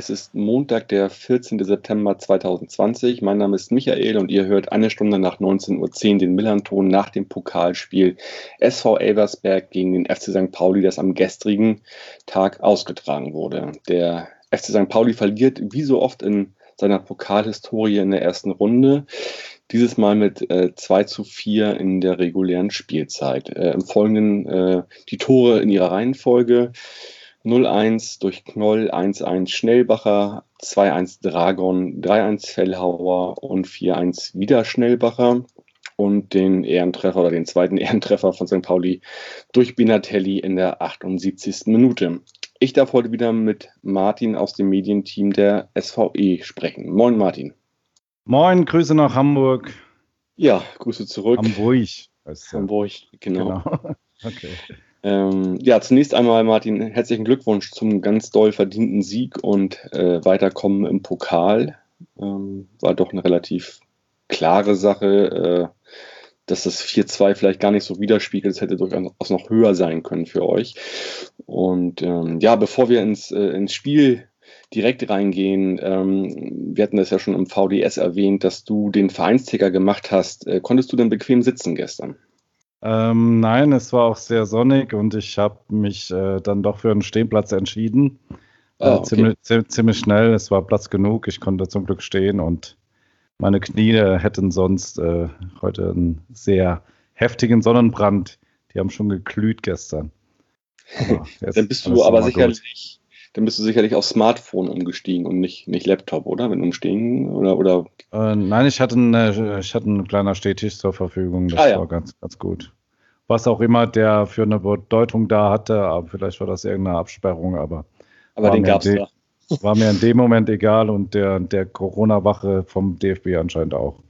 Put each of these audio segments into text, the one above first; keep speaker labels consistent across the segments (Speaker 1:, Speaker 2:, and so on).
Speaker 1: es ist Montag, der 14. September 2020. Mein Name ist Michael und ihr hört eine Stunde nach 19.10 Uhr den Millanton nach dem Pokalspiel SV Elversberg gegen den FC St. Pauli, das am gestrigen Tag ausgetragen wurde. Der FC St. Pauli verliert wie so oft in seiner Pokalhistorie in der ersten Runde. Dieses Mal mit äh, 2 zu 4 in der regulären Spielzeit. Äh, Im Folgenden äh, die Tore in ihrer Reihenfolge. 0-1 durch Knoll, 1-1 Schnellbacher, 2-1 Dragon, 3-1 Fellhauer und 4-1 wieder Schnellbacher. Und den Ehrentreffer oder den zweiten Ehrentreffer von St. Pauli durch Binatelli in der 78. Minute. Ich darf heute wieder mit Martin aus dem Medienteam der SVE sprechen. Moin Martin.
Speaker 2: Moin, Grüße nach Hamburg.
Speaker 1: Ja, Grüße zurück.
Speaker 2: Hamburg.
Speaker 1: Hamburg, genau. genau. Okay. Ähm, ja, zunächst einmal, Martin, herzlichen Glückwunsch zum ganz doll verdienten Sieg und äh, Weiterkommen im Pokal. Ähm, war doch eine relativ klare Sache, äh, dass das 4-2 vielleicht gar nicht so widerspiegelt. Es hätte durchaus noch höher sein können für euch. Und ähm, ja, bevor wir ins, äh, ins Spiel direkt reingehen, ähm, wir hatten das ja schon im VDS erwähnt, dass du den Vereinsticker gemacht hast. Äh, konntest du denn bequem sitzen gestern?
Speaker 2: Ähm, nein, es war auch sehr sonnig und ich habe mich äh, dann doch für einen Stehplatz entschieden. Ah, okay. ziemlich, ziemlich, schnell, es war Platz genug, ich konnte zum Glück stehen und meine Knie hätten sonst äh, heute einen sehr heftigen Sonnenbrand. Die haben schon geglüht gestern.
Speaker 1: dann bist du aber sicherlich, dann bist du sicherlich auf Smartphone umgestiegen und nicht, nicht Laptop, oder? Wenn umstehen oder oder?
Speaker 2: Äh, nein, ich hatte, eine, ich hatte einen kleiner Stehtisch zur Verfügung. Das ah, ja. war ganz, ganz gut. Was auch immer der für eine Bedeutung da hatte, aber vielleicht war das irgendeine Absperrung, aber.
Speaker 1: Aber den gab es da.
Speaker 2: War mir in dem Moment egal und der, der Corona-Wache vom DFB anscheinend auch.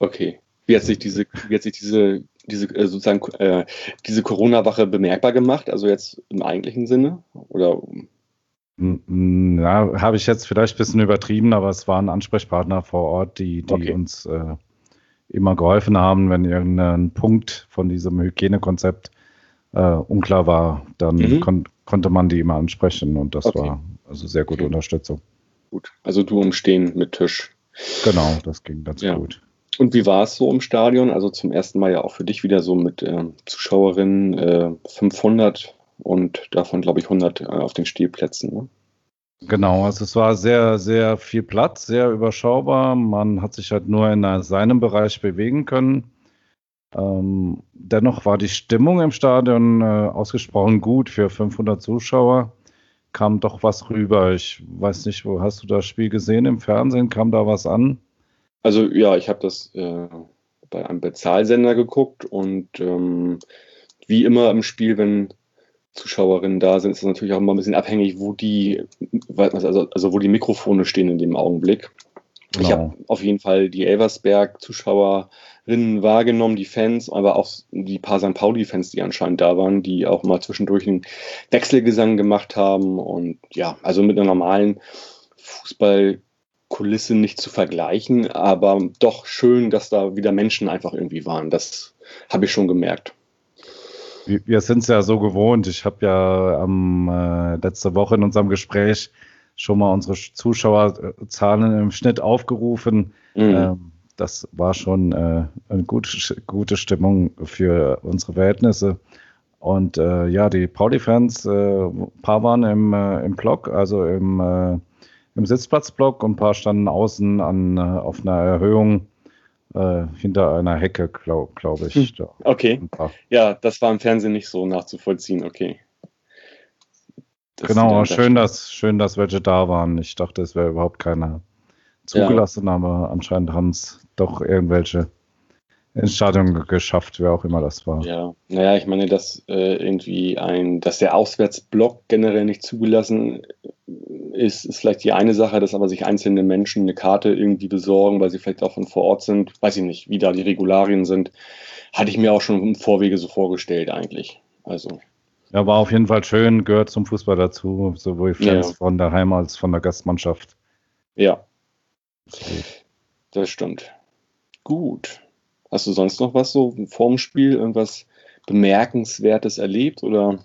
Speaker 1: Okay. Wie hat sich diese, wie hat sich diese diese äh, sozusagen äh, diese Corona-Wache bemerkbar gemacht, also jetzt im eigentlichen Sinne? Oder?
Speaker 2: Ja, habe ich jetzt vielleicht ein bisschen übertrieben, aber es waren Ansprechpartner vor Ort, die, die okay. uns äh, immer geholfen haben, wenn irgendein Punkt von diesem Hygienekonzept äh, unklar war, dann mhm. kon konnte man die immer ansprechen und das okay. war also sehr gute. Unterstützung.
Speaker 1: Gut, also du umstehen mit Tisch.
Speaker 2: Genau, das ging ganz ja. gut.
Speaker 1: Und wie war es so im Stadion? Also zum ersten Mal ja auch für dich wieder so mit äh, Zuschauerinnen äh, 500 und davon glaube ich 100 äh, auf den Stehplätzen. Ne?
Speaker 2: Genau, also es war sehr, sehr viel Platz, sehr überschaubar. Man hat sich halt nur in seinem Bereich bewegen können. Ähm, dennoch war die Stimmung im Stadion äh, ausgesprochen gut für 500 Zuschauer. Kam doch was rüber. Ich weiß nicht, wo hast du das Spiel gesehen im Fernsehen? Kam da was an?
Speaker 1: Also ja, ich habe das äh, bei einem Bezahlsender geguckt und ähm, wie immer im Spiel, wenn Zuschauerinnen da sind, ist es natürlich auch immer ein bisschen abhängig, wo die, also, also wo die Mikrofone stehen in dem Augenblick. Genau. Ich habe auf jeden Fall die Elversberg-Zuschauerinnen wahrgenommen, die Fans, aber auch die paar St. Pauli-Fans, die anscheinend da waren, die auch mal zwischendurch einen Wechselgesang gemacht haben. Und ja, also mit einer normalen Fußball- Kulisse nicht zu vergleichen, aber doch schön, dass da wieder Menschen einfach irgendwie waren. Das habe ich schon gemerkt.
Speaker 2: Wir sind es ja so gewohnt. Ich habe ja am, äh, letzte Woche in unserem Gespräch schon mal unsere Zuschauerzahlen im Schnitt aufgerufen. Mhm. Ähm, das war schon äh, eine gute, gute Stimmung für unsere Verhältnisse. Und äh, ja, die Pauli-Fans, äh, paar waren im, äh, im Block, also im im Sitzplatzblock und ein paar standen außen an, äh, auf einer Erhöhung äh, hinter einer Hecke, glaube glaub ich.
Speaker 1: Hm. Okay. Ja, das war im Fernsehen nicht so nachzuvollziehen, okay.
Speaker 2: Das genau, schön dass, schön, dass welche da waren. Ich dachte, es wäre überhaupt keiner zugelassen, ja. aber anscheinend haben es doch irgendwelche ins Stadion geschafft, wer auch immer das war.
Speaker 1: Ja, naja, ich meine, dass äh, irgendwie ein, dass der Auswärtsblock generell nicht zugelassen ist, ist vielleicht die eine Sache, dass aber sich einzelne Menschen eine Karte irgendwie besorgen, weil sie vielleicht auch von vor Ort sind, weiß ich nicht, wie da die Regularien sind, hatte ich mir auch schon im Vorwege so vorgestellt eigentlich. Also.
Speaker 2: Ja, war auf jeden Fall schön, gehört zum Fußball dazu, sowohl Fans ja. von daheim als von der Gastmannschaft.
Speaker 1: Ja. Das stimmt. Gut. Hast du sonst noch was so vorm Spiel, irgendwas Bemerkenswertes erlebt oder?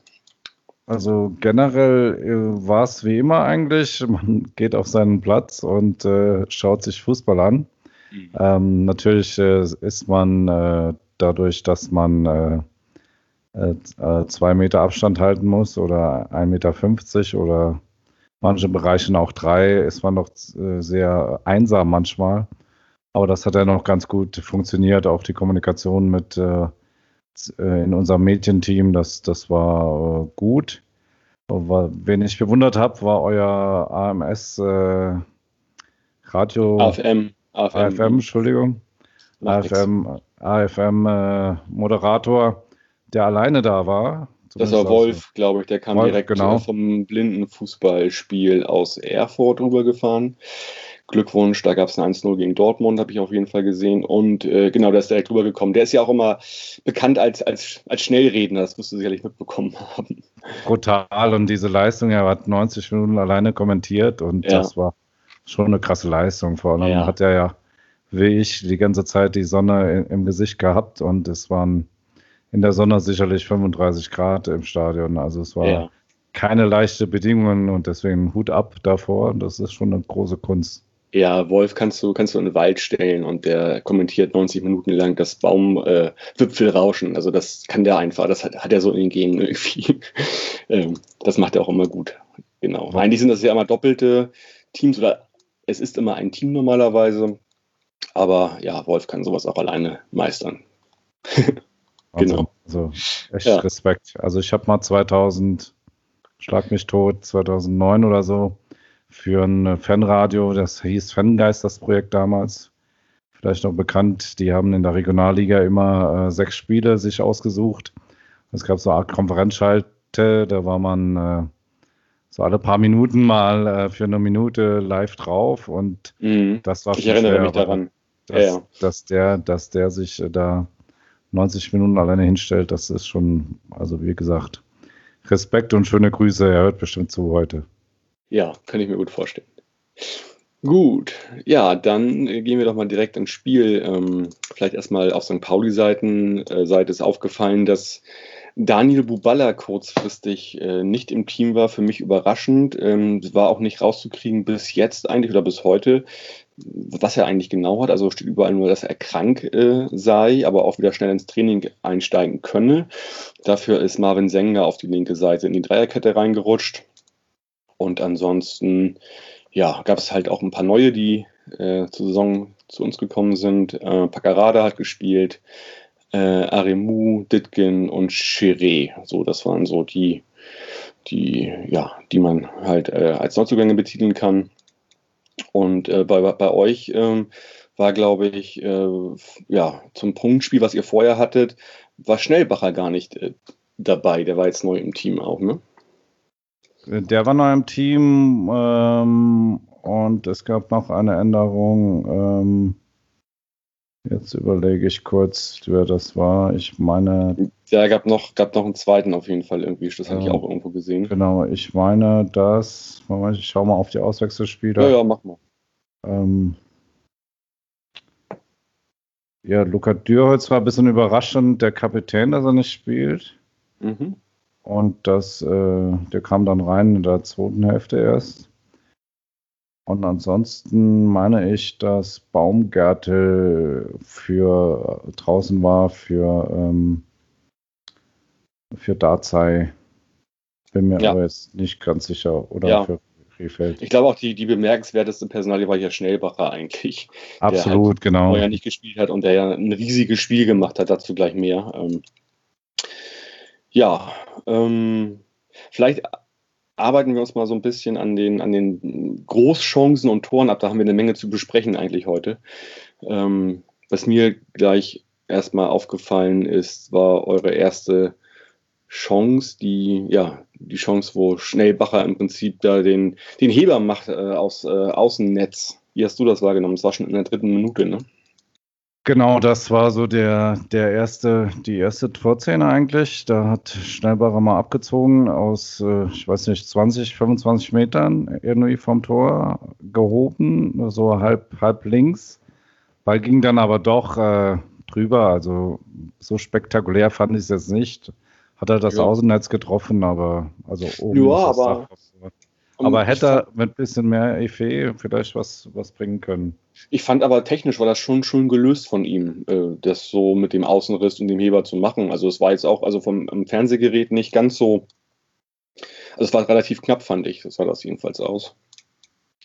Speaker 2: Also generell äh, war es wie immer eigentlich. Man geht auf seinen Platz und äh, schaut sich Fußball an. Mhm. Ähm, natürlich äh, ist man äh, dadurch, dass man äh, äh, zwei Meter Abstand halten muss oder 1,50 Meter oder manche Bereichen auch drei, ist man noch sehr einsam manchmal. Aber das hat ja noch ganz gut funktioniert. Auch die Kommunikation mit in unserem Mädchenteam, das, das war äh, gut. Wen ich bewundert habe, war euer AMS äh, Radio.
Speaker 1: AFM.
Speaker 2: AFM, AFM Entschuldigung. AFM, AFM äh, Moderator, der alleine da war.
Speaker 1: Das war Wolf, glaube ich, der kam Wolf, direkt
Speaker 2: genau.
Speaker 1: vom Blindenfußballspiel aus Erfurt rübergefahren. Glückwunsch, da gab es ein 1-0 gegen Dortmund, habe ich auf jeden Fall gesehen. Und äh, genau, der ist direkt rübergekommen. Der ist ja auch immer bekannt als, als, als Schnellredner, das wirst du sicherlich mitbekommen haben.
Speaker 2: Brutal und diese Leistung, er hat 90 Minuten alleine kommentiert und ja. das war schon eine krasse Leistung. Vor allem ja. hat er ja, wie ich, die ganze Zeit die Sonne im Gesicht gehabt und es waren in der Sonne sicherlich 35 Grad im Stadion. Also es war ja. keine leichte Bedingungen und deswegen Hut ab davor. Das ist schon eine große Kunst.
Speaker 1: Ja, Wolf kannst du, kannst du in den Wald stellen und der kommentiert 90 Minuten lang das Baumwipfel äh, rauschen. Also das kann der einfach, das hat, hat er so in den Genen irgendwie. ähm, das macht er auch immer gut. Genau. Eigentlich sind das ja immer doppelte Teams oder es ist immer ein Team normalerweise. Aber ja, Wolf kann sowas auch alleine meistern.
Speaker 2: genau. Also echt ja. Respekt. Also ich habe mal 2000, schlag mich tot, 2009 oder so, für ein Fanradio, das hieß Fangeist, das Projekt damals. Vielleicht noch bekannt, die haben in der Regionalliga immer äh, sechs Spiele sich ausgesucht. Es gab so eine Art Konferenzschalte, da war man äh, so alle paar Minuten mal äh, für eine Minute live drauf und
Speaker 1: mhm. das war Ich erinnere schwer, mich daran.
Speaker 2: Dass, ja, ja. dass, der, dass der sich äh, da 90 Minuten alleine hinstellt, das ist schon, also wie gesagt, Respekt und schöne Grüße. Er hört bestimmt zu heute.
Speaker 1: Ja, kann ich mir gut vorstellen. Gut, ja, dann gehen wir doch mal direkt ins Spiel. Ähm, vielleicht erstmal auf St. Pauli-Seiten. Äh, Seite ist aufgefallen, dass Daniel Buballa kurzfristig äh, nicht im Team war. Für mich überraschend. Ähm, war auch nicht rauszukriegen bis jetzt eigentlich oder bis heute, was er eigentlich genau hat. Also steht überall nur, dass er krank äh, sei, aber auch wieder schnell ins Training einsteigen könne. Dafür ist Marvin Sänger auf die linke Seite in die Dreierkette reingerutscht. Und ansonsten, ja, gab es halt auch ein paar neue, die äh, zur Saison zu uns gekommen sind. Äh, Paccarada hat gespielt, äh, Aremu, Ditkin und Chiré. So, das waren so die, die, ja, die man halt äh, als Neuzugänge betiteln kann. Und äh, bei, bei euch ähm, war, glaube ich, äh, ja, zum Punktspiel, was ihr vorher hattet, war Schnellbacher gar nicht äh, dabei. Der war jetzt neu im Team auch, ne?
Speaker 2: Der war neu im Team ähm, und es gab noch eine Änderung. Ähm, jetzt überlege ich kurz, wer das war. Ich meine.
Speaker 1: Ja, gab noch, gab noch einen zweiten auf jeden Fall irgendwie. Das habe ich auch irgendwo gesehen.
Speaker 2: Genau, ich meine, dass. Ich schau mal auf die Auswechselspieler.
Speaker 1: Ja, ja, mach mal.
Speaker 2: Ähm, ja, Luca Dürholz war ein bisschen überraschend, der Kapitän, dass er nicht spielt. Mhm. Und das, äh, der kam dann rein in der zweiten Hälfte erst. Und ansonsten meine ich, dass Baumgärtel für draußen war für, ähm, für Darzai. Bin mir ja. aber jetzt nicht ganz sicher. Oder ja. für
Speaker 1: Krefeld. Ich glaube auch, die, die bemerkenswerteste Personalie war hier Schnellbacher eigentlich.
Speaker 2: Absolut, der halt genau.
Speaker 1: Der ja nicht gespielt hat und der ja ein riesiges Spiel gemacht hat, dazu gleich mehr. Ähm, ja, ähm, vielleicht arbeiten wir uns mal so ein bisschen an den, an den Großchancen und Toren ab. Da haben wir eine Menge zu besprechen eigentlich heute. Ähm, was mir gleich erstmal aufgefallen ist, war eure erste Chance, die, ja, die Chance, wo Schnellbacher im Prinzip da den, den Heber macht äh, aus äh, Außennetz. Wie hast du das wahrgenommen? Das war schon in der dritten Minute, ne?
Speaker 2: Genau, das war so der, der erste, die erste Torszene eigentlich. Da hat Schnellbacher mal abgezogen aus, äh, ich weiß nicht, 20, 25 Metern irgendwie vom Tor gehoben, so halb, halb links. Ball ging dann aber doch äh, drüber. Also so spektakulär fand ich es jetzt nicht. Hat er das ja. Außennetz getroffen, aber also
Speaker 1: oben. Ja, aber.
Speaker 2: Aber hätte er mit ein bisschen mehr Efe vielleicht was, was bringen können.
Speaker 1: Ich fand aber technisch war das schon schön gelöst von ihm, äh, das so mit dem Außenriss und dem Heber zu machen. Also es war jetzt auch also vom Fernsehgerät nicht ganz so. Also es war relativ knapp, fand ich. Das sah das jedenfalls aus.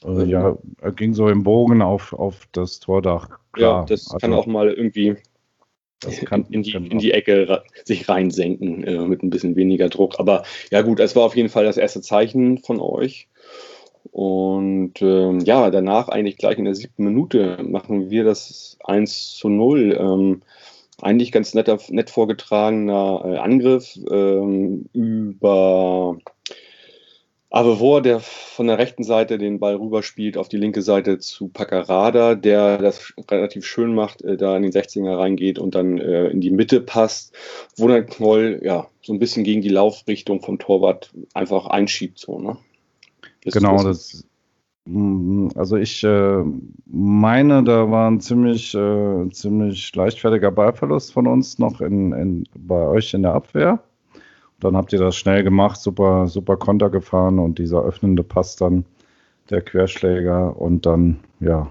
Speaker 2: Also ja, er ging so im Bogen auf, auf das Tordach.
Speaker 1: Klar. Ja, das also, kann auch mal irgendwie kann, in, die, in die Ecke sich reinsenken äh, mit ein bisschen weniger Druck. Aber ja gut, es war auf jeden Fall das erste Zeichen von euch. Und ähm, ja, danach eigentlich gleich in der siebten Minute machen wir das 1 zu 0. Ähm, eigentlich ganz netter, nett vorgetragener äh, Angriff ähm, über Avevor, der von der rechten Seite den Ball rüberspielt auf die linke Seite zu Paccarada, der das relativ schön macht, äh, da in den 16er reingeht und dann äh, in die Mitte passt, wo dann Knoll ja so ein bisschen gegen die Laufrichtung vom Torwart einfach einschiebt. So, ne?
Speaker 2: genau, das, mm, also ich äh, meine, da war ein ziemlich, äh, ziemlich leichtfertiger Ballverlust von uns noch in, in, bei euch in der Abwehr. Dann habt ihr das schnell gemacht, super, super Konter gefahren und dieser öffnende Pass dann, der Querschläger und dann, ja,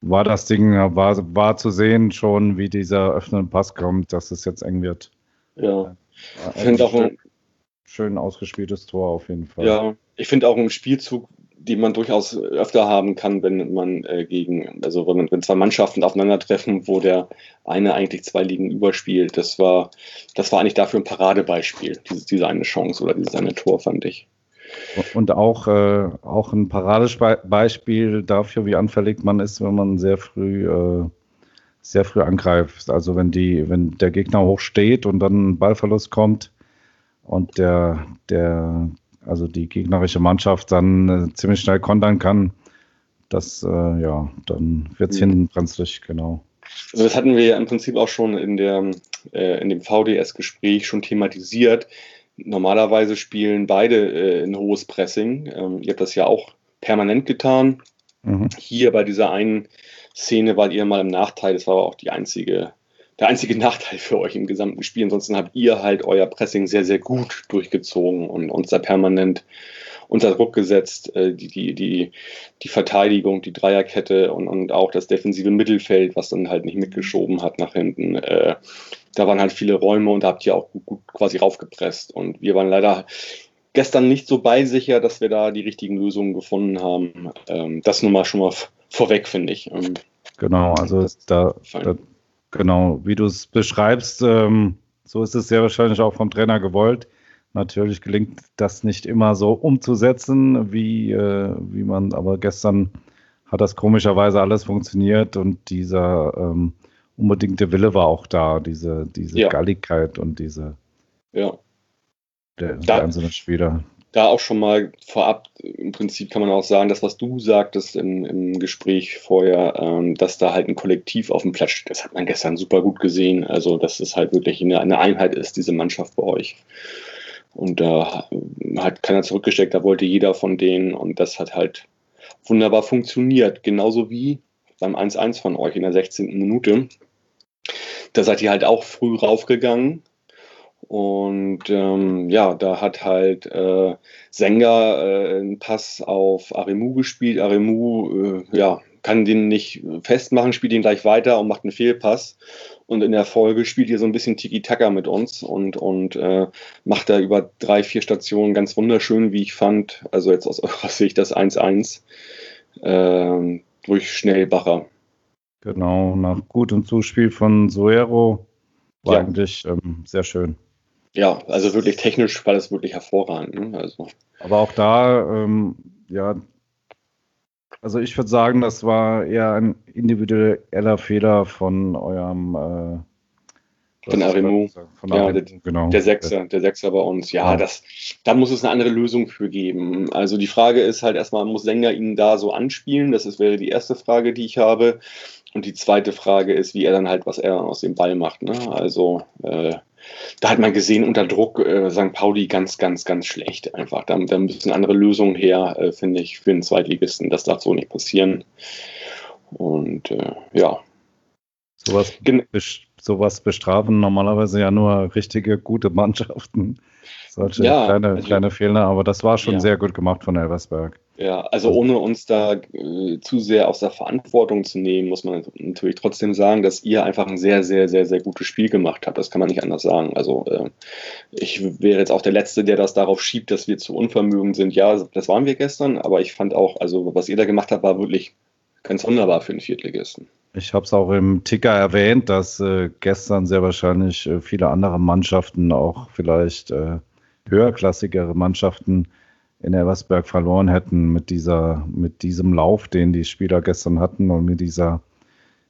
Speaker 2: war das Ding, war, war zu sehen schon, wie dieser öffnende Pass kommt, dass es jetzt eng wird.
Speaker 1: Ja.
Speaker 2: Ich finde auch ein schön ausgespieltes Tor auf jeden Fall.
Speaker 1: Ja, ich finde auch ein Spielzug, die man durchaus öfter haben kann, wenn man äh, gegen, also wenn, wenn zwei Mannschaften aufeinandertreffen, wo der eine eigentlich zwei Ligen überspielt. Das war, das war eigentlich dafür ein Paradebeispiel, diese, diese eine Chance oder dieses eine Tor, fand ich.
Speaker 2: Und auch, äh, auch ein Paradebeispiel dafür, wie anfällig man ist, wenn man sehr früh, äh, sehr früh angreift. Also wenn die, wenn der Gegner hoch steht und dann ein Ballverlust kommt und der, der, also die gegnerische Mannschaft dann äh, ziemlich schnell kontern kann, das, äh, ja, dann wird es mhm. hinten brenzlig, genau.
Speaker 1: Also das hatten wir ja im Prinzip auch schon in, der, äh, in dem VDS-Gespräch schon thematisiert. Normalerweise spielen beide äh, ein hohes Pressing. Ähm, ihr habt das ja auch permanent getan. Mhm. Hier bei dieser einen Szene war ihr mal im Nachteil. Das war aber auch die einzige der einzige Nachteil für euch im gesamten Spiel. Ansonsten habt ihr halt euer Pressing sehr, sehr gut durchgezogen und uns da permanent unter Druck gesetzt. Äh, die, die, die, die Verteidigung, die Dreierkette und, und auch das defensive Mittelfeld, was dann halt nicht mitgeschoben hat nach hinten. Äh, da waren halt viele Räume und da habt ihr auch gut, gut quasi raufgepresst. Und wir waren leider gestern nicht so beisicher, dass wir da die richtigen Lösungen gefunden haben. Ähm, das nun mal schon mal vorweg, finde ich. Ähm,
Speaker 2: genau, also da, da, Genau, wie du es beschreibst, ähm, so ist es sehr wahrscheinlich auch vom Trainer gewollt. Natürlich gelingt das nicht immer so umzusetzen, wie, äh, wie man, aber gestern hat das komischerweise alles funktioniert und dieser ähm, unbedingte Wille war auch da, diese, diese ja. Galligkeit und diese
Speaker 1: ja.
Speaker 2: der, der einzelnen Spieler
Speaker 1: da auch schon mal vorab, im Prinzip kann man auch sagen, das, was du sagtest im, im Gespräch vorher, ähm, dass da halt ein Kollektiv auf dem Platz steht, das hat man gestern super gut gesehen. Also, dass es halt wirklich eine, eine Einheit ist, diese Mannschaft bei euch. Und da hat keiner zurückgesteckt, da wollte jeder von denen und das hat halt wunderbar funktioniert. Genauso wie beim 1-1 von euch in der 16. Minute. Da seid ihr halt auch früh raufgegangen, und ähm, ja, da hat halt äh, Senga äh, einen Pass auf Aremu gespielt. Aremu äh, ja, kann den nicht festmachen, spielt ihn gleich weiter und macht einen Fehlpass. Und in der Folge spielt ihr so ein bisschen Tiki-Taka mit uns und, und äh, macht da über drei, vier Stationen ganz wunderschön, wie ich fand. Also jetzt aus eurer Sicht das 1-1 äh, durch Schnellbacher.
Speaker 2: Genau, nach gutem Zuspiel von Soero war ja. eigentlich ähm, sehr schön
Speaker 1: ja, also wirklich technisch war das wirklich hervorragend. Ne? Also.
Speaker 2: Aber auch da, ähm, ja, also ich würde sagen, das war eher ein individueller Fehler von eurem
Speaker 1: äh, von Aremu. Von ja, der, genau. der Sechser, der Sechser bei uns. Ja, ja, das, da muss es eine andere Lösung für geben. Also die Frage ist halt erstmal, muss Sänger ihn da so anspielen? Das ist, wäre die erste Frage, die ich habe. Und die zweite Frage ist, wie er dann halt, was er aus dem Ball macht. Ne? Also äh, da hat man gesehen, unter Druck äh, St. Pauli ganz, ganz, ganz schlecht einfach. Da, da müssen andere Lösungen her, äh, finde ich, für den Zweitligisten. Das darf so nicht passieren. Und äh, ja.
Speaker 2: Sowas, sowas bestrafen normalerweise ja nur richtige gute Mannschaften. Solche ja, kleine, also, kleine Fehler, aber das war schon ja. sehr gut gemacht von Elversberg.
Speaker 1: Ja, also ohne uns da äh, zu sehr aus der Verantwortung zu nehmen, muss man natürlich trotzdem sagen, dass ihr einfach ein sehr, sehr, sehr, sehr gutes Spiel gemacht habt. Das kann man nicht anders sagen. Also äh, ich wäre jetzt auch der Letzte, der das darauf schiebt, dass wir zu unvermögend sind. Ja, das waren wir gestern, aber ich fand auch, also was ihr da gemacht habt, war wirklich ganz wunderbar für einen Viertligisten.
Speaker 2: Ich habe es auch im Ticker erwähnt, dass äh, gestern sehr wahrscheinlich äh, viele andere Mannschaften auch vielleicht äh, höherklassigere Mannschaften in Elversberg verloren hätten mit dieser, mit diesem Lauf, den die Spieler gestern hatten und mit dieser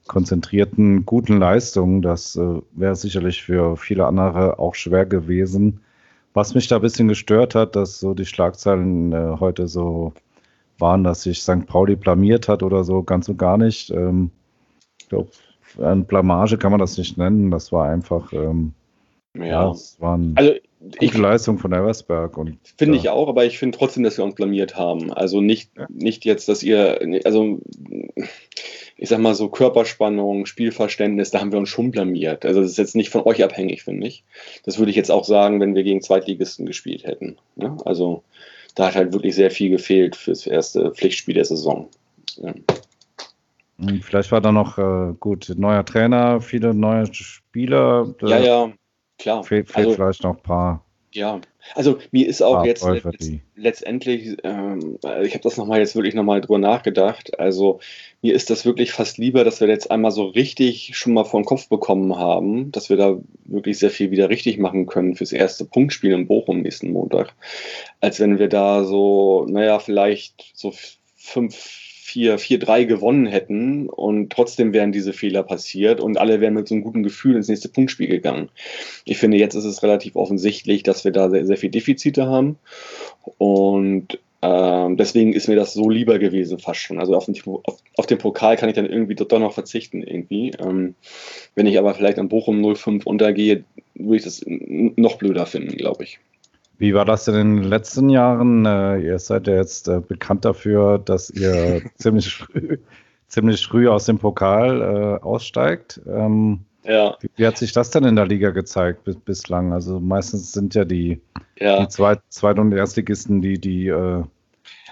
Speaker 2: konzentrierten, guten Leistung. Das äh, wäre sicherlich für viele andere auch schwer gewesen. Was mich da ein bisschen gestört hat, dass so die Schlagzeilen äh, heute so waren, dass sich St. Pauli blamiert hat oder so, ganz und gar nicht. Ähm, ich glaube, eine Blamage kann man das nicht nennen. Das war einfach, ähm, ja, ja es waren also Gute ich, Leistung von Eversberg.
Speaker 1: Finde ich auch, aber ich finde trotzdem, dass wir uns blamiert haben. Also nicht, ja. nicht jetzt, dass ihr, also ich sag mal so Körperspannung, Spielverständnis, da haben wir uns schon blamiert. Also das ist jetzt nicht von euch abhängig, finde ich. Das würde ich jetzt auch sagen, wenn wir gegen Zweitligisten gespielt hätten. Ja? Also da hat halt wirklich sehr viel gefehlt fürs erste Pflichtspiel der Saison. Ja.
Speaker 2: Hm, vielleicht war da noch äh, gut neuer Trainer, viele neue Spieler.
Speaker 1: Ja, ja, Klar.
Speaker 2: Fehlt, fehlt also, vielleicht noch ein paar.
Speaker 1: Ja, also mir ist auch jetzt Läufer, letzt, letztendlich, ähm, ich habe das nochmal jetzt wirklich nochmal drüber nachgedacht. Also mir ist das wirklich fast lieber, dass wir jetzt einmal so richtig schon mal vor den Kopf bekommen haben, dass wir da wirklich sehr viel wieder richtig machen können fürs erste Punktspiel in Bochum nächsten Montag, als wenn wir da so, naja, vielleicht so fünf 4-3 gewonnen hätten und trotzdem wären diese Fehler passiert und alle wären mit so einem guten Gefühl ins nächste Punktspiel gegangen. Ich finde, jetzt ist es relativ offensichtlich, dass wir da sehr, sehr viel Defizite haben und ähm, deswegen ist mir das so lieber gewesen fast schon. Also auf den, auf, auf den Pokal kann ich dann irgendwie doch noch verzichten irgendwie. Ähm, wenn ich aber vielleicht an Bochum 05 untergehe, würde ich das noch blöder finden, glaube ich.
Speaker 2: Wie war das denn in den letzten Jahren? Äh, ihr seid ja jetzt äh, bekannt dafür, dass ihr ziemlich früh, ziemlich früh aus dem Pokal äh, aussteigt. Ähm, ja. Wie, wie, hat sich das denn in der Liga gezeigt bis, bislang? Also meistens sind ja die, ja. die Zweit-, Zweit und Erstligisten, die, die äh,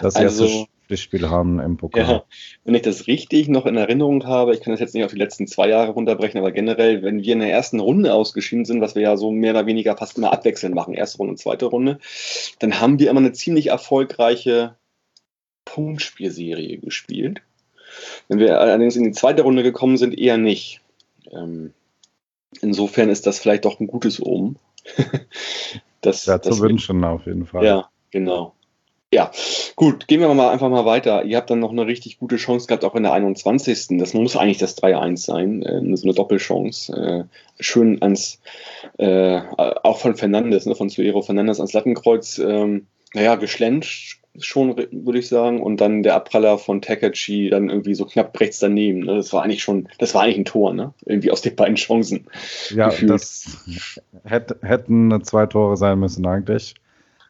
Speaker 2: das also, erste Pflichtspiel haben im Pokal. Ja,
Speaker 1: wenn ich das richtig noch in Erinnerung habe, ich kann das jetzt nicht auf die letzten zwei Jahre runterbrechen, aber generell, wenn wir in der ersten Runde ausgeschieden sind, was wir ja so mehr oder weniger fast immer abwechselnd machen, erste Runde, zweite Runde, dann haben wir immer eine ziemlich erfolgreiche Punktspielserie gespielt. Wenn wir allerdings in die zweite Runde gekommen sind, eher nicht. Ähm, insofern ist das vielleicht doch ein gutes Omen.
Speaker 2: das, ja, zu wünschen auf jeden Fall.
Speaker 1: Ja, genau. Ja, gut, gehen wir mal einfach mal weiter. Ihr habt dann noch eine richtig gute Chance gehabt, auch in der 21. Das muss eigentlich das 3-1 sein, äh, so eine Doppelchance. Äh, schön ans, äh, auch von Fernandes, ne, von Suero Fernandes ans Lattenkreuz, ähm, naja, geschlänzt schon, würde ich sagen. Und dann der Abpraller von Takachi dann irgendwie so knapp rechts daneben. Ne? Das war eigentlich schon, das war eigentlich ein Tor, ne? Irgendwie aus den beiden Chancen.
Speaker 2: Ja, gefühlt. das hätte, hätten zwei Tore sein müssen eigentlich.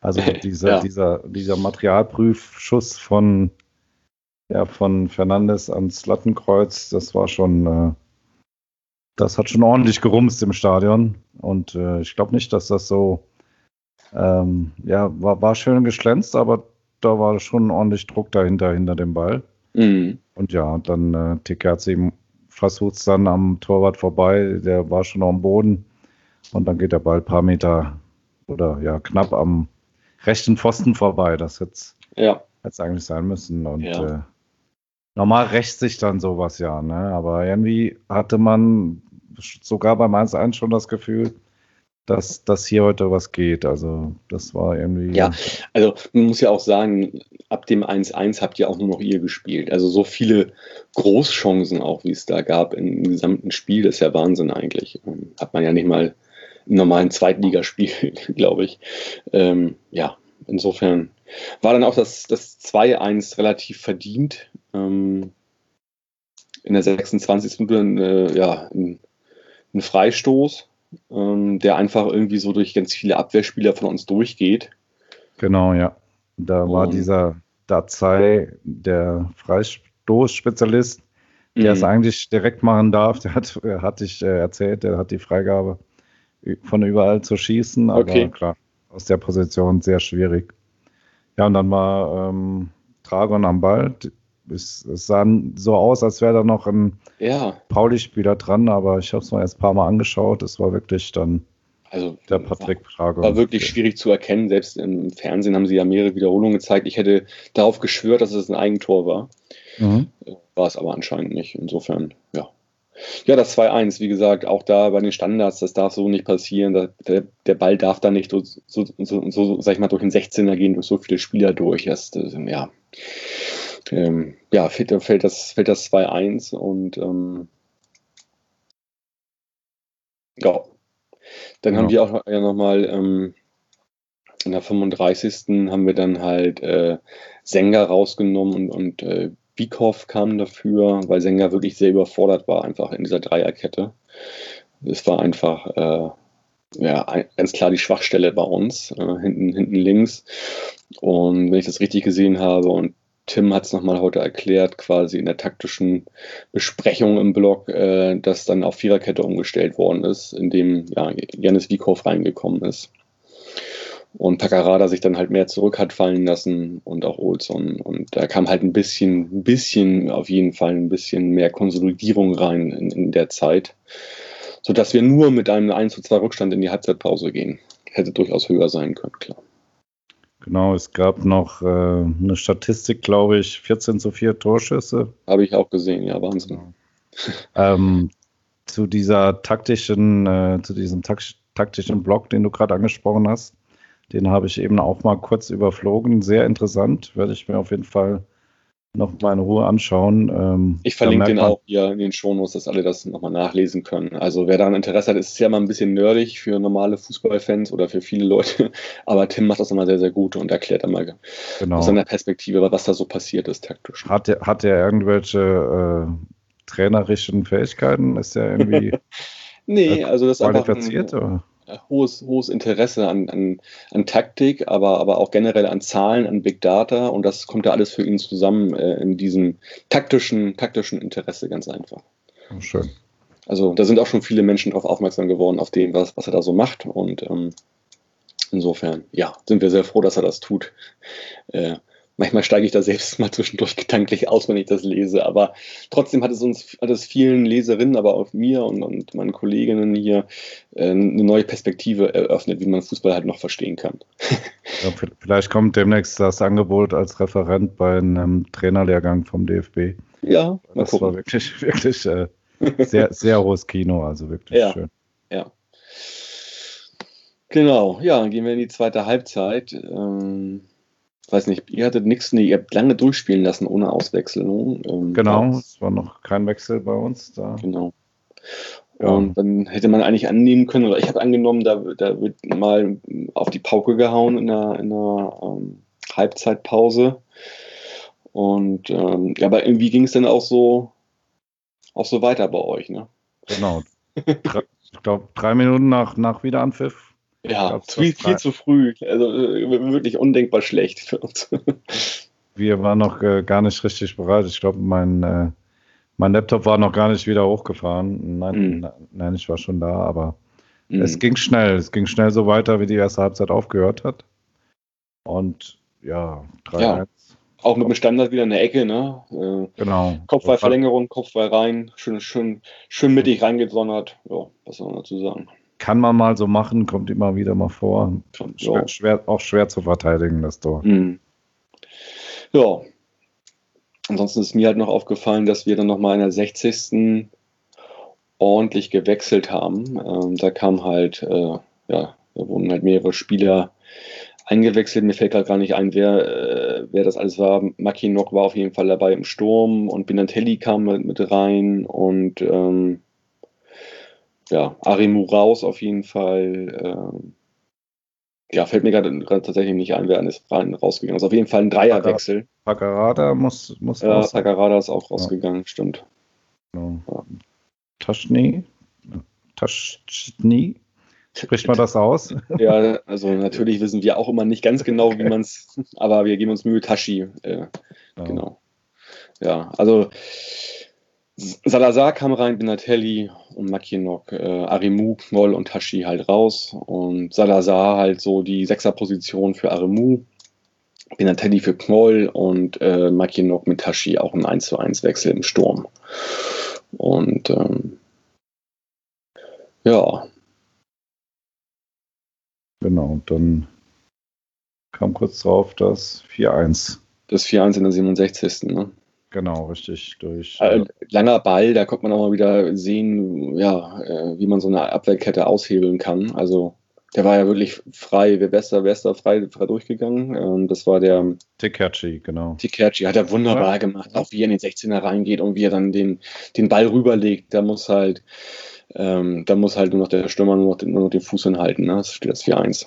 Speaker 2: Also dieser, ja. dieser, dieser Materialprüfschuss von, ja, von Fernandes ans Lattenkreuz, das war schon, äh, das hat schon ordentlich gerumst im Stadion. Und äh, ich glaube nicht, dass das so, ähm, ja, war, war schön geschlänzt, aber da war schon ordentlich Druck dahinter, hinter dem Ball. Mhm. Und ja, dann äh, Tikerzi versucht es dann am Torwart vorbei, der war schon am Boden. Und dann geht der Ball ein paar Meter oder ja, knapp am rechten Pfosten vorbei. Das hätte ja. es eigentlich sein müssen. Und ja. äh, normal rächt sich dann sowas ja, ne? Aber irgendwie hatte man sogar beim 1-1 schon das Gefühl, dass, dass hier heute was geht. Also das war irgendwie.
Speaker 1: Ja, also man muss ja auch sagen, ab dem 1-1 habt ihr auch nur noch ihr gespielt. Also so viele Großchancen auch, wie es da gab im gesamten Spiel, das ist ja Wahnsinn eigentlich. Hat man ja nicht mal im normalen Zweitligaspiel, glaube ich. Ähm, ja, insofern war dann auch das, das 2-1 relativ verdient. Ähm, in der 26. Minute äh, ja, ein, ein Freistoß, ähm, der einfach irgendwie so durch ganz viele Abwehrspieler von uns durchgeht.
Speaker 2: Genau, ja. Da war dieser Dazai, der Freistoßspezialist, der es eigentlich direkt machen darf. Der hat, hatte ich äh, erzählt, der hat die Freigabe von überall zu schießen, aber
Speaker 1: Okay.
Speaker 2: klar, aus der Position sehr schwierig. Ja, und dann war ähm, Dragon am Ball. Es, es sah so aus, als wäre da noch ein
Speaker 1: Ja,
Speaker 2: Pauli-Spieler dran, aber ich habe es mir jetzt ein paar Mal angeschaut. Es war wirklich dann
Speaker 1: also
Speaker 2: der Patrick Dragon.
Speaker 1: war wirklich schwierig zu erkennen. Selbst im Fernsehen haben sie ja mehrere Wiederholungen gezeigt. Ich hätte darauf geschwört, dass es ein Eigentor war.
Speaker 2: Mhm.
Speaker 1: War es aber anscheinend nicht. Insofern, ja. Ja, das 2-1, wie gesagt, auch da bei den Standards, das darf so nicht passieren. Der, der Ball darf da nicht so, so, so, so, sag ich mal, durch den 16er gehen, durch so viele Spieler durch. Das, ja, ähm, ja fällt, fällt das, fällt das 2-1 und ähm, ja, dann haben
Speaker 2: Ja.
Speaker 1: wir auch ja nochmal ähm, in der 35. haben wir dann halt äh, Senga rausgenommen und, und äh, Bikoff kam dafür, weil Senga wirklich sehr überfordert war, einfach in dieser Dreierkette. Es war einfach äh, ja, ganz klar die Schwachstelle bei uns, äh, hinten, hinten links. Und wenn ich das richtig gesehen habe, und Tim hat es nochmal heute erklärt, quasi in der taktischen Besprechung im Blog, äh, dass dann auf Viererkette umgestellt worden ist, indem ja, Janis Wiekow reingekommen ist. Und Paccarada sich dann halt mehr zurück hat fallen lassen und auch Olson. Und da kam halt ein bisschen, ein bisschen, auf jeden Fall ein bisschen mehr Konsolidierung rein in, in der Zeit, sodass wir nur mit einem 1 zu 2 Rückstand in die Halbzeitpause gehen. Hätte durchaus höher sein können, klar.
Speaker 2: Genau, es gab noch äh, eine Statistik, glaube ich, 14 zu 4 Torschüsse.
Speaker 1: Habe ich auch gesehen, ja, Wahnsinn.
Speaker 2: Ähm, zu dieser taktischen, äh, zu diesem tak taktischen Block, den du gerade angesprochen hast, den habe ich eben auch mal kurz überflogen. Sehr interessant, werde ich mir auf jeden Fall noch mal in Ruhe anschauen. Ähm,
Speaker 1: Ich verlinke den auch hier in den Shownotes, dass alle das nochmal nachlesen können. Also wer daran Interesse hat, ist es ja mal ein bisschen nerdig für normale Fußballfans oder für viele Leute. Aber Tim macht das immer sehr, sehr gut und erklärt einmal
Speaker 2: Genau.
Speaker 1: aus seiner Perspektive, was da so passiert ist taktisch.
Speaker 2: Hat er, hat er irgendwelche äh, trainerischen Fähigkeiten? Ist er irgendwie
Speaker 1: Nee, also das ist einfach
Speaker 2: qualifiziert?
Speaker 1: ein
Speaker 2: Oder?
Speaker 1: Hohes, hohes Interesse an, an, an Taktik, aber, aber auch generell an Zahlen, an Big Data und das kommt ja alles für ihn zusammen äh, in diesem taktischen, taktischen Interesse ganz einfach.
Speaker 2: Oh, schön.
Speaker 1: Also da sind auch schon viele Menschen darauf aufmerksam geworden, auf dem, was, was er da so macht. Und ähm, insofern, ja, sind wir sehr froh, dass er das tut. Äh, manchmal steige ich da selbst mal zwischendurch gedanklich aus, wenn ich das lese. Aber trotzdem hat es uns, hat es vielen Leserinnen, aber auch mir und, und meinen Kolleginnen hier äh, eine neue Perspektive eröffnet, wie man Fußball halt noch verstehen kann.
Speaker 2: Ja, vielleicht kommt demnächst das Angebot als Referent bei einem Trainerlehrgang vom DFB.
Speaker 1: Ja, mal
Speaker 2: Das war
Speaker 1: gucken.
Speaker 2: wirklich, wirklich äh, sehr, sehr hohes Kino, also wirklich
Speaker 1: Ja.
Speaker 2: schön.
Speaker 1: Ja. Genau, ja, dann gehen wir in die zweite Halbzeit. Ähm, weiß nicht, ihr hattet nichts, nee, ihr habt lange durchspielen lassen ohne Auswechslung. Ähm,
Speaker 2: Genau, es war noch kein Wechsel bei uns da.
Speaker 1: Genau.
Speaker 2: Ja.
Speaker 1: Und dann hätte man eigentlich annehmen können, oder ich habe angenommen, da, da wird mal auf die Pauke gehauen in der, in der ähm, Halbzeitpause. Und ähm, ja, aber irgendwie ging es dann auch so, auch so weiter bei euch, ne?
Speaker 2: Genau. Ich glaube, drei Minuten nach, nach Wiederanpfiff.
Speaker 1: Ja, viel, viel zu früh. Also äh, wirklich undenkbar schlecht für uns.
Speaker 2: Wir waren noch äh, gar nicht richtig bereit. Ich glaube, mein, äh, mein Laptop war noch gar nicht wieder hochgefahren. Nein,
Speaker 1: Mhm.
Speaker 2: nein, ich war schon da, aber
Speaker 1: Mhm.
Speaker 2: es ging schnell. Es ging schnell so weiter, wie die erste Halbzeit aufgehört hat. Und ja, 3-1.
Speaker 1: Ja. Auch mit dem Standard wieder in der Ecke, ne? Äh,
Speaker 2: Genau.
Speaker 1: Kopfballverlängerung, Kopfball rein, schön, schön, schön mittig reingesondert. Ja, was soll man dazu sagen?
Speaker 2: Kann man mal so machen, kommt immer wieder mal vor. Schwer, schwer, auch schwer zu verteidigen, das Tor.
Speaker 1: Mhm. Ja. Ansonsten ist mir halt noch aufgefallen, dass wir dann nochmal in der 60. ordentlich gewechselt haben. Ähm, da kam halt, äh, ja, da wurden halt mehrere Spieler eingewechselt. Mir fällt gerade gar nicht ein, wer, äh, wer das alles war. Makinok war auf jeden Fall dabei im Sturm und Binantelli kam mit, mit rein und ähm, ja, Arimu raus auf jeden Fall. Ähm, ja, fällt mir gerade tatsächlich nicht ein, wer ist rein rausgegangen ist. Auf jeden Fall ein Dreierwechsel.
Speaker 2: Paccarada muss, muss
Speaker 1: Ja,
Speaker 2: raus.
Speaker 1: Tagarada ist auch rausgegangen, stimmt.
Speaker 2: Genau.
Speaker 1: Ja.
Speaker 2: Taschny? Taschny? Spricht man das aus?
Speaker 1: Ja, also natürlich wissen wir auch immer nicht ganz genau, wie man es, aber wir geben uns Mühe, Tashi. Äh, genau. Ja, also Salazar kam rein, Binatelli und Makinok, äh, Arimu, Knoll und Tashi halt raus. Und Salazar halt so die Sechserposition für Arimu, Binatelli für Knoll und äh, Makinok mit Tashi auch ein 1 zu 1 Wechsel im Sturm. Und ähm, ja.
Speaker 2: Genau, und dann kam kurz drauf das 4-1.
Speaker 1: Das 4-1 in der 67. Ne?
Speaker 2: Genau, richtig. Durch
Speaker 1: äh, langer Ball, da konnte man auch mal wieder sehen, ja, äh, wie man so eine Abwehrkette aushebeln kann. Also der war ja wirklich frei. Wer besser, wer ist da frei, frei durchgegangen? Ähm, das war der
Speaker 2: Tikerci, genau.
Speaker 1: Tikerci hat er wunderbar ja. gemacht. Auch wie er in den 16er reingeht und wie er dann den, den Ball rüberlegt. Da muss halt, ähm, da muss halt nur noch der Stürmer nur noch den, nur noch den Fuß hinhalten. Ne? Das steht das 4-1.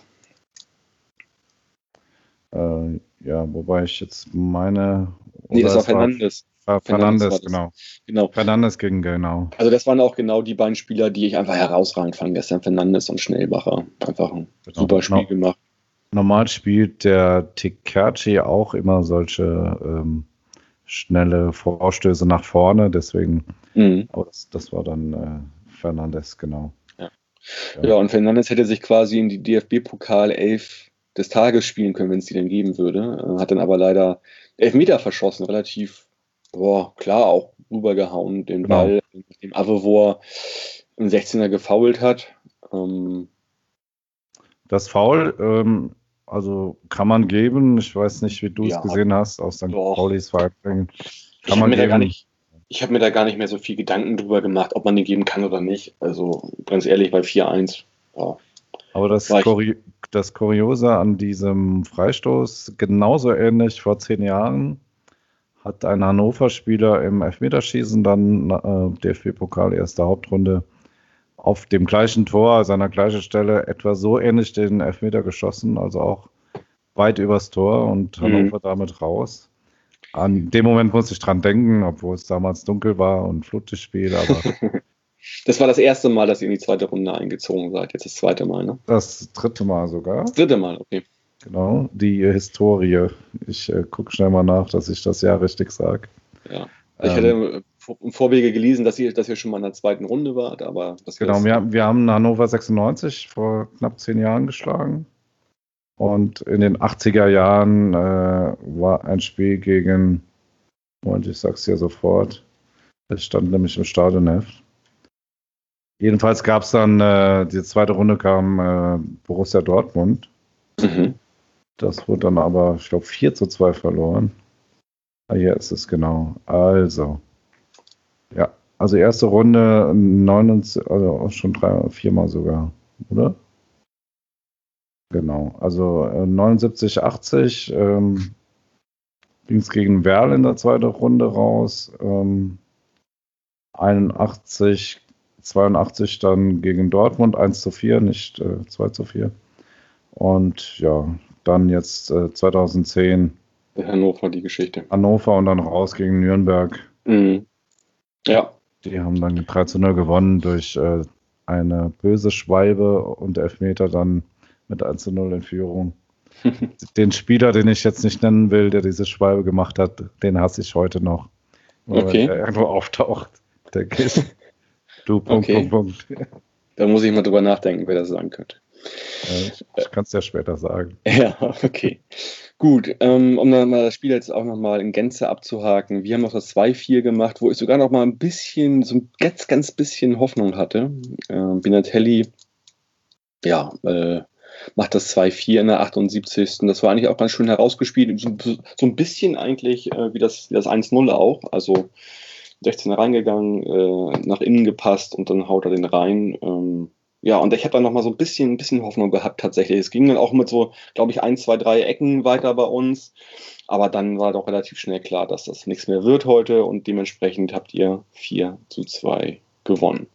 Speaker 2: Äh, ja, wobei ich jetzt meine,
Speaker 1: Nee, das war Fernandes.
Speaker 2: War Fernandes, genau. genau. Fernandes gegen, genau.
Speaker 1: Also das waren auch genau die beiden Spieler, die ich einfach herausragend fand gestern. Fernandes und Schnellbacher. Einfach ein genau. super Spiel no gemacht.
Speaker 2: Normal spielt der Tikerci auch immer solche ähm, schnelle Vorstöße nach vorne, deswegen, mhm. aber das, das, war dann äh, Fernandes, genau.
Speaker 1: Ja. ja. ja, und Fernandes hätte sich quasi in die DFB-Pokal 11 des Tages spielen können, wenn es die denn geben würde. Äh, hat dann aber leider Elfmeter verschossen, relativ boah, klar auch rübergehauen, den genau. Ball, dem Avevor im 16er gefault hat. Ähm,
Speaker 2: das Foul, ähm, also kann man geben. Ich weiß nicht, wie du ja, es gesehen hast aus St. Paulis Verhalten.
Speaker 1: Kann man geben. Nicht, ich habe mir da gar nicht mehr so viel Gedanken drüber gemacht, ob man den geben kann oder nicht. Also ganz ehrlich, bei 4-1. Ja.
Speaker 2: Aber das, Kuri das Kuriose an diesem Freistoß, genauso ähnlich vor zehn Jahren, hat ein Hannover-Spieler im Elfmeterschießen dann äh, DFB-Pokal erste Hauptrunde auf dem gleichen Tor, seiner gleichen Stelle, etwa so ähnlich den Elfmeter geschossen, also auch weit übers Tor und mhm. Hannover mhm. damit raus. An dem Moment muss ich dran denken, obwohl es damals dunkel war und Flutlichtspiel, aber
Speaker 1: Das war das erste Mal, dass ihr in die zweite Runde eingezogen seid. Jetzt das zweite Mal, ne?
Speaker 2: Das dritte Mal sogar. Das
Speaker 1: dritte Mal, okay.
Speaker 2: Genau, die Historie. Ich äh, gucke schnell mal nach, dass ich das Jahr richtig sage.
Speaker 1: Ja. Ich ähm, hatte im Vorwege gelesen, dass ihr, dass ihr schon mal in der zweiten Runde wart, aber
Speaker 2: das Genau, wir, wir haben Hannover 96 vor knapp zehn Jahren geschlagen. Und in den 80er Jahren äh, war ein Spiel gegen, und ich sag's dir sofort, es stand nämlich im Stadionheft. Jedenfalls gab es dann, äh, die zweite Runde kam äh, Borussia Dortmund. Mhm. Das wurde dann aber, ich glaube, 4 zu 2 verloren. Ah, hier ist es genau. Also, ja, also erste Runde 29, also schon drei, viermal sogar, oder? Genau, also äh, 79, 80 ähm, ging es gegen Werl in der zweiten Runde raus. Ähm, 81 82 dann gegen Dortmund 1 zu 4, nicht äh, 2 zu 4. Und ja, dann jetzt äh, 2010.
Speaker 1: Hannover, die Geschichte.
Speaker 2: Hannover und dann raus gegen Nürnberg.
Speaker 1: Mhm. Ja.
Speaker 2: Die haben dann 3 zu 0 gewonnen durch äh, eine böse Schwalbe und Elfmeter dann mit 1 zu 0 in Führung. den Spieler, den ich jetzt nicht nennen will, der diese Schwalbe gemacht hat, den hasse ich heute noch.
Speaker 1: Okay.
Speaker 2: Weil er irgendwo auftaucht. Der Kiss. Du, Punkt, okay. Punkt, Punkt.
Speaker 1: Da muss ich mal drüber nachdenken, wer das sagen könnte.
Speaker 2: Ich, ich kann es ja später sagen.
Speaker 1: Ja, okay. Gut, ähm, um dann mal das Spiel jetzt auch nochmal in Gänze abzuhaken. Wir haben noch das 2-4 gemacht, wo ich sogar noch mal ein bisschen, so ein ganz, ganz bisschen Hoffnung hatte. Ähm, Binatelli, ja, äh, macht das 2-4 in der 78. Das war eigentlich auch ganz schön herausgespielt. So, ein bisschen eigentlich äh, wie das, wie das 1-0 auch. Also 16 reingegangen, äh, nach innen gepasst und dann haut er den rein. Ähm, ja, und ich habe dann noch mal so ein bisschen, ein bisschen Hoffnung gehabt tatsächlich. Es ging dann auch mit so, glaube ich, ein, zwei, drei Ecken weiter bei uns. Aber dann war doch relativ schnell klar, dass das nichts mehr wird heute und dementsprechend habt ihr 4 zu 2 gewonnen.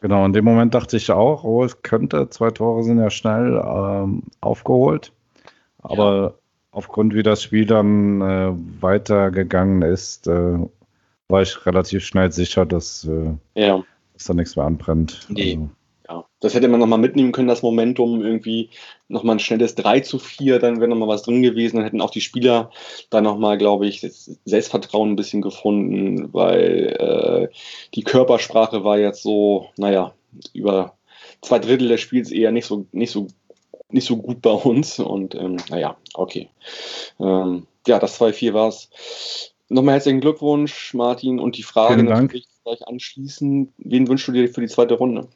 Speaker 2: Genau, in dem Moment dachte ich auch, oh, es könnte, zwei Tore sind ja schnell ähm, aufgeholt. Aber ja. aufgrund, wie das Spiel dann äh, weitergegangen ist, äh, war ich relativ schnell sicher, dass, äh, ja. dass da nichts mehr anbrennt.
Speaker 1: Nee. Also, Ja, das hätte man nochmal mitnehmen können, das Momentum, irgendwie nochmal ein schnelles 3 zu 4, dann wäre nochmal was drin gewesen, dann hätten auch die Spieler da nochmal, glaube ich, das Selbstvertrauen ein bisschen gefunden, weil äh, die Körpersprache war jetzt so, naja, über zwei Drittel des Spiels eher nicht so, nicht so, nicht so gut bei uns und ähm, naja, okay. Ähm, ja, das 2-4 war es. Nochmal herzlichen Glückwunsch, Martin, und die Frage
Speaker 2: Vielen Dank.
Speaker 1: natürlich gleich anschließen, wen wünschst du dir für die zweite Runde?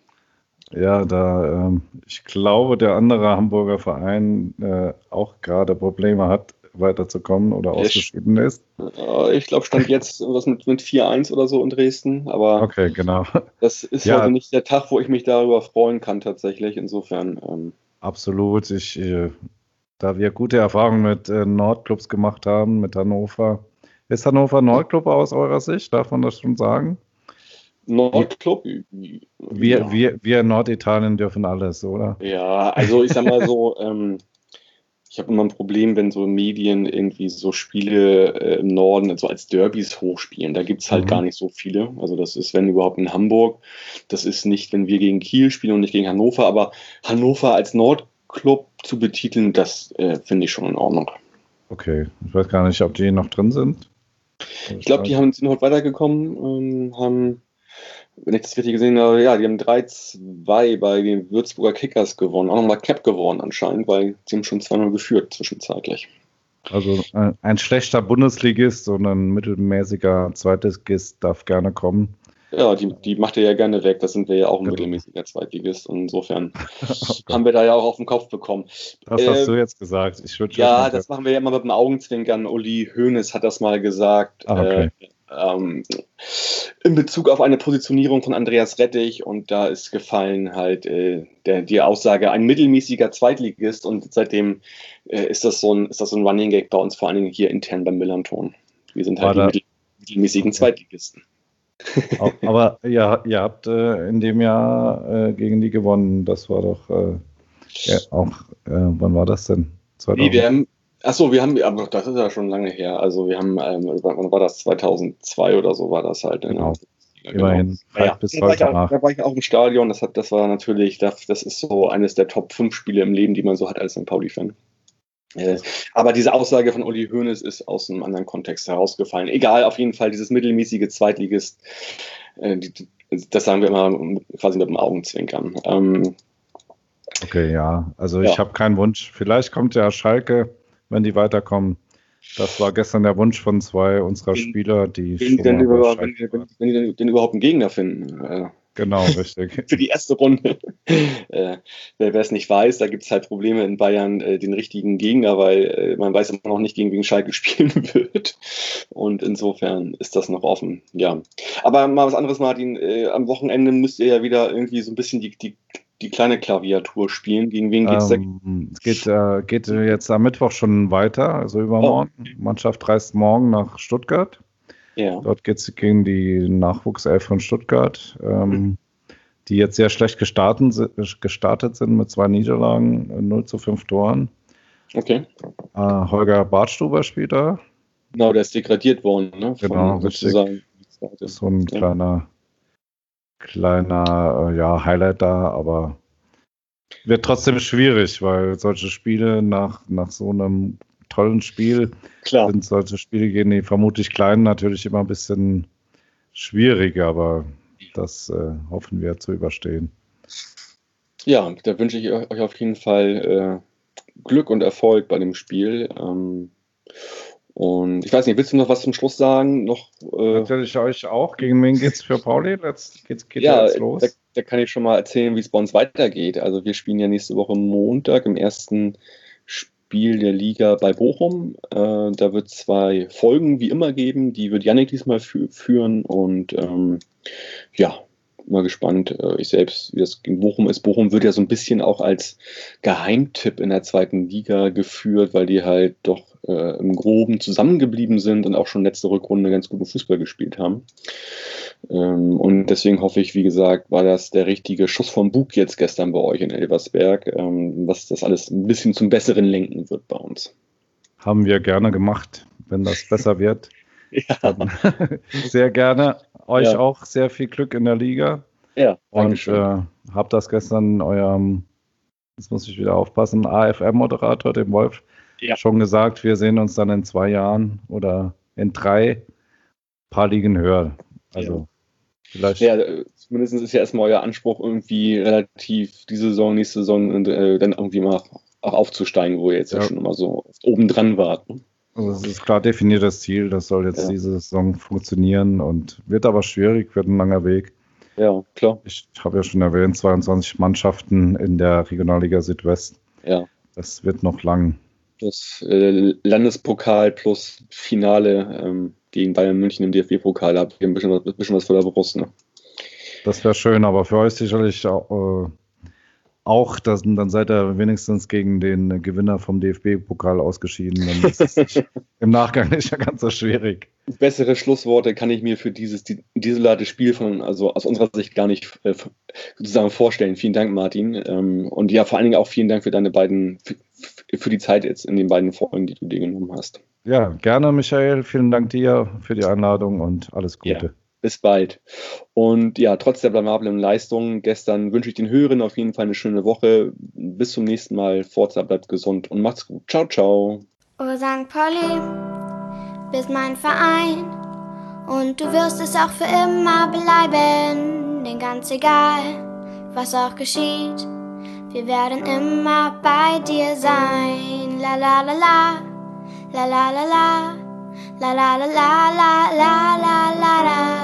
Speaker 2: Ja, da ähm, ich glaube, der andere Hamburger Verein äh, auch gerade Probleme hat, weiterzukommen oder
Speaker 1: Ich-
Speaker 2: ausgeschieden ist.
Speaker 1: Äh, Ich glaube, stand jetzt was mit, mit 4-1 oder so in Dresden, aber
Speaker 2: Okay, genau.
Speaker 1: das ist
Speaker 2: Ja.
Speaker 1: heute nicht der Tag, wo ich mich darüber freuen kann, tatsächlich. Insofern, ähm,
Speaker 2: Absolut. Ich, äh, da wir gute Erfahrungen mit äh, Nordclubs gemacht haben, mit Hannover. Ist Hannover Nordclub aus eurer Sicht? Darf man das schon sagen?
Speaker 1: Nordclub,
Speaker 2: Wir,
Speaker 1: ja.
Speaker 2: wir, wir in Norditalien dürfen alles, oder?
Speaker 1: Ja, also ich sag mal so, ähm, ich habe immer ein Problem, wenn so Medien irgendwie so Spiele äh, im Norden so als Derbys hochspielen. Da gibt's halt
Speaker 2: Mhm.
Speaker 1: gar nicht so viele. Also das ist, wenn überhaupt in Hamburg. Das ist nicht, wenn wir gegen Kiel spielen und nicht gegen Hannover, aber Hannover als Nordclub zu betiteln, das äh, finde ich schon in Ordnung.
Speaker 2: Okay. Ich weiß gar nicht, ob die noch drin sind.
Speaker 1: Ich glaube, die haben, sind heute weitergekommen, ähm, haben, wenn ich das richtig gesehen habe, ja, die haben 3-2 bei den Würzburger Kickers gewonnen, auch nochmal Cap gewonnen anscheinend, weil sie haben schon 2-0 geführt zwischenzeitlich.
Speaker 2: Also ein, ein schlechter Bundesligist und ein mittelmäßiger Zweitligist darf gerne kommen.
Speaker 1: Ja, die, die macht er ja gerne weg, das sind wir ja auch ein
Speaker 2: Genau.
Speaker 1: mittelmäßiger Zweitligist und insofern
Speaker 2: Oh
Speaker 1: haben wir da ja auch auf den Kopf bekommen.
Speaker 2: das hast
Speaker 1: äh,
Speaker 2: du jetzt gesagt. Ich würde
Speaker 1: Ja, das machen wir ja immer mit dem Augenzwinkern. Uli Hoeneß hat das mal gesagt.
Speaker 2: Ah, okay.
Speaker 1: äh, ähm, in Bezug auf eine Positionierung von Andreas Rettich und da ist gefallen halt äh, der, die Aussage, ein mittelmäßiger Zweitligist und seitdem äh, ist, das so ein, ist das so ein Running Gag bei uns, vor allen Dingen hier intern beim Millanton. Wir sind halt
Speaker 2: War
Speaker 1: die mittel, mittelmäßigen
Speaker 2: Okay.
Speaker 1: Zweitligisten.
Speaker 2: Aber ja, ihr habt äh, in dem Jahr äh, gegen die gewonnen. Das war doch äh, ja, auch, äh, wann war das denn? 2000?
Speaker 1: Nee, wir haben, achso, wir haben, aber das ist ja schon lange her. Also wir haben, ähm, wann war das? 2002 oder so war das halt.
Speaker 2: Genau.
Speaker 1: Ja,
Speaker 2: Immerhin
Speaker 1: Ja,
Speaker 2: halt bis
Speaker 1: da, war ich
Speaker 2: heute
Speaker 1: da war ich auch im Stadion. Das, hat, das war natürlich, das, das ist so eines der Top 5 Spiele im Leben, die man so hat als St. Pauli-Fan. Äh, aber diese Aussage von Uli Hoeneß ist aus einem anderen Kontext herausgefallen. Egal, auf jeden Fall, dieses mittelmäßige Zweitligist, äh, das sagen wir immer quasi mit dem Augenzwinkern. Ähm,
Speaker 2: Okay, ja. Also
Speaker 1: Ja.
Speaker 2: ich habe keinen Wunsch. Vielleicht kommt ja Schalke, wenn die weiterkommen. Das war gestern der Wunsch von zwei unserer Spieler, die
Speaker 1: wenn, die denn über, wenn, wenn, wenn die denn, denn überhaupt einen Gegner finden.
Speaker 2: Genau, richtig.
Speaker 1: für die erste Runde. äh, wer es nicht weiß, da gibt es halt Probleme in Bayern, äh, den richtigen Gegner, weil äh, man weiß immer noch nicht, gegen wen Schalke spielen wird. Und insofern ist das noch offen. Ja. Aber mal was anderes, Martin. Äh, am Wochenende müsst ihr ja wieder irgendwie so ein bisschen die, die, die kleine Klaviatur spielen. Gegen wen geht's da?
Speaker 2: Ähm, es geht, äh, geht jetzt am Mittwoch schon weiter, also übermorgen.
Speaker 1: Oh.
Speaker 2: Die Mannschaft reist morgen nach Stuttgart.
Speaker 1: Ja.
Speaker 2: Dort geht es gegen die Nachwuchself von Stuttgart, ähm, die jetzt sehr schlecht gestartet, si- gestartet sind mit zwei Niederlagen, äh, 0 zu 5 Toren.
Speaker 1: Okay.
Speaker 2: Äh, Holger Bartstuber spielt da.
Speaker 1: Genau, der ist degradiert worden, ne?
Speaker 2: Genau,
Speaker 1: sozusagen.
Speaker 2: Das ist so ein
Speaker 1: Ja.
Speaker 2: kleiner, kleiner äh, ja, Highlight da, aber wird trotzdem schwierig, weil solche Spiele nach, nach so einem tollen Spiel
Speaker 1: Klar.
Speaker 2: sind solche Spiele gegen die vermutlich Kleinen natürlich immer ein bisschen schwierig, aber das äh, hoffen wir zu überstehen.
Speaker 1: Ja, da wünsche ich euch auf jeden Fall äh, Glück und Erfolg bei dem Spiel. Ähm, und ich weiß nicht, willst du noch was zum Schluss sagen? Noch, äh,
Speaker 2: Natürlich euch auch. Gegen wen geht's für Pauli? Letzt, geht's, geht ja,
Speaker 1: ja,
Speaker 2: jetzt los?
Speaker 1: da, da kann ich schon mal erzählen, wie es bei uns weitergeht. Also wir spielen ja nächste Woche Montag im ersten Spiel der Liga bei Bochum. Äh, da wird es zwei Folgen wie immer geben. Die wird Yannick diesmal fü führen und ähm, ja, mal gespannt. Äh, ich selbst, wie das gegen Bochum ist. Bochum wird ja so ein bisschen auch als Geheimtipp in der zweiten Liga geführt, weil die halt doch äh, im Groben zusammengeblieben sind und auch schon letzte Rückrunde ganz guten Fußball gespielt haben. Ähm, und deswegen hoffe ich, wie gesagt, war das der richtige Schuss vom Bug jetzt gestern bei euch in Elversberg, ähm, was das alles ein bisschen zum Besseren lenken wird bei uns.
Speaker 2: Haben wir gerne gemacht. Wenn das besser wird,
Speaker 1: Ja,
Speaker 2: sehr gerne. Euch
Speaker 1: Ja.
Speaker 2: auch sehr viel Glück in der Liga.
Speaker 1: ja
Speaker 2: Und äh, habe das gestern eurem, jetzt muss ich wieder aufpassen, AFM-Moderator, dem Wolf, ja. schon gesagt, wir sehen uns dann in zwei Jahren oder in drei paar Ligen höher. Also vielleicht.
Speaker 1: Ja, zumindest ist ja erstmal euer Anspruch, irgendwie relativ diese Saison, nächste Saison und äh, dann irgendwie mal auch aufzusteigen, wo ihr jetzt ja, ja schon immer so oben dran wart.
Speaker 2: Also es ist klar definiertes Ziel, das soll jetzt ja. diese Saison funktionieren und wird aber schwierig, wird ein langer Weg.
Speaker 1: Ja, klar.
Speaker 2: Ich, habe ja schon erwähnt, 22 Mannschaften in der Regionalliga Südwest.
Speaker 1: Ja.
Speaker 2: Das wird noch lang.
Speaker 1: Das äh, Landespokal plus Finale ähm, gegen Bayern München im DFB-Pokal, habt ihr ein bisschen, ein bisschen was vor der Brust. Ne?
Speaker 2: Das wäre schön, aber für euch sicherlich auch, äh, auch das, dann seid ihr wenigstens gegen den Gewinner vom DFB-Pokal ausgeschieden. Dann ist es im Nachgang nicht ja ganz so schwierig.
Speaker 1: Bessere Schlussworte kann ich mir für dieses desolate Spiel von, also aus unserer Sicht gar nicht äh, sozusagen vorstellen. Vielen Dank, Martin. Ähm, und ja, vor allen Dingen auch vielen Dank für deine beiden, für, für die Zeit jetzt in den beiden Folgen, die du dir genommen hast.
Speaker 2: Ja, gerne, Michael. Vielen Dank dir für die Einladung und alles Gute.
Speaker 1: Ja bis bald. Und ja, trotz der blamablen Leistung gestern wünsche ich den Hörern auf jeden Fall eine schöne Woche. Bis zum nächsten Mal. Forza bleibt gesund und macht's gut. Ciao, ciao.
Speaker 3: Oh St. Pauli, bist mein Verein und du wirst es auch für immer bleiben. Denn ganz egal, was auch geschieht, wir werden immer bei dir sein. La la la la, la la la la, la la la la la la la la la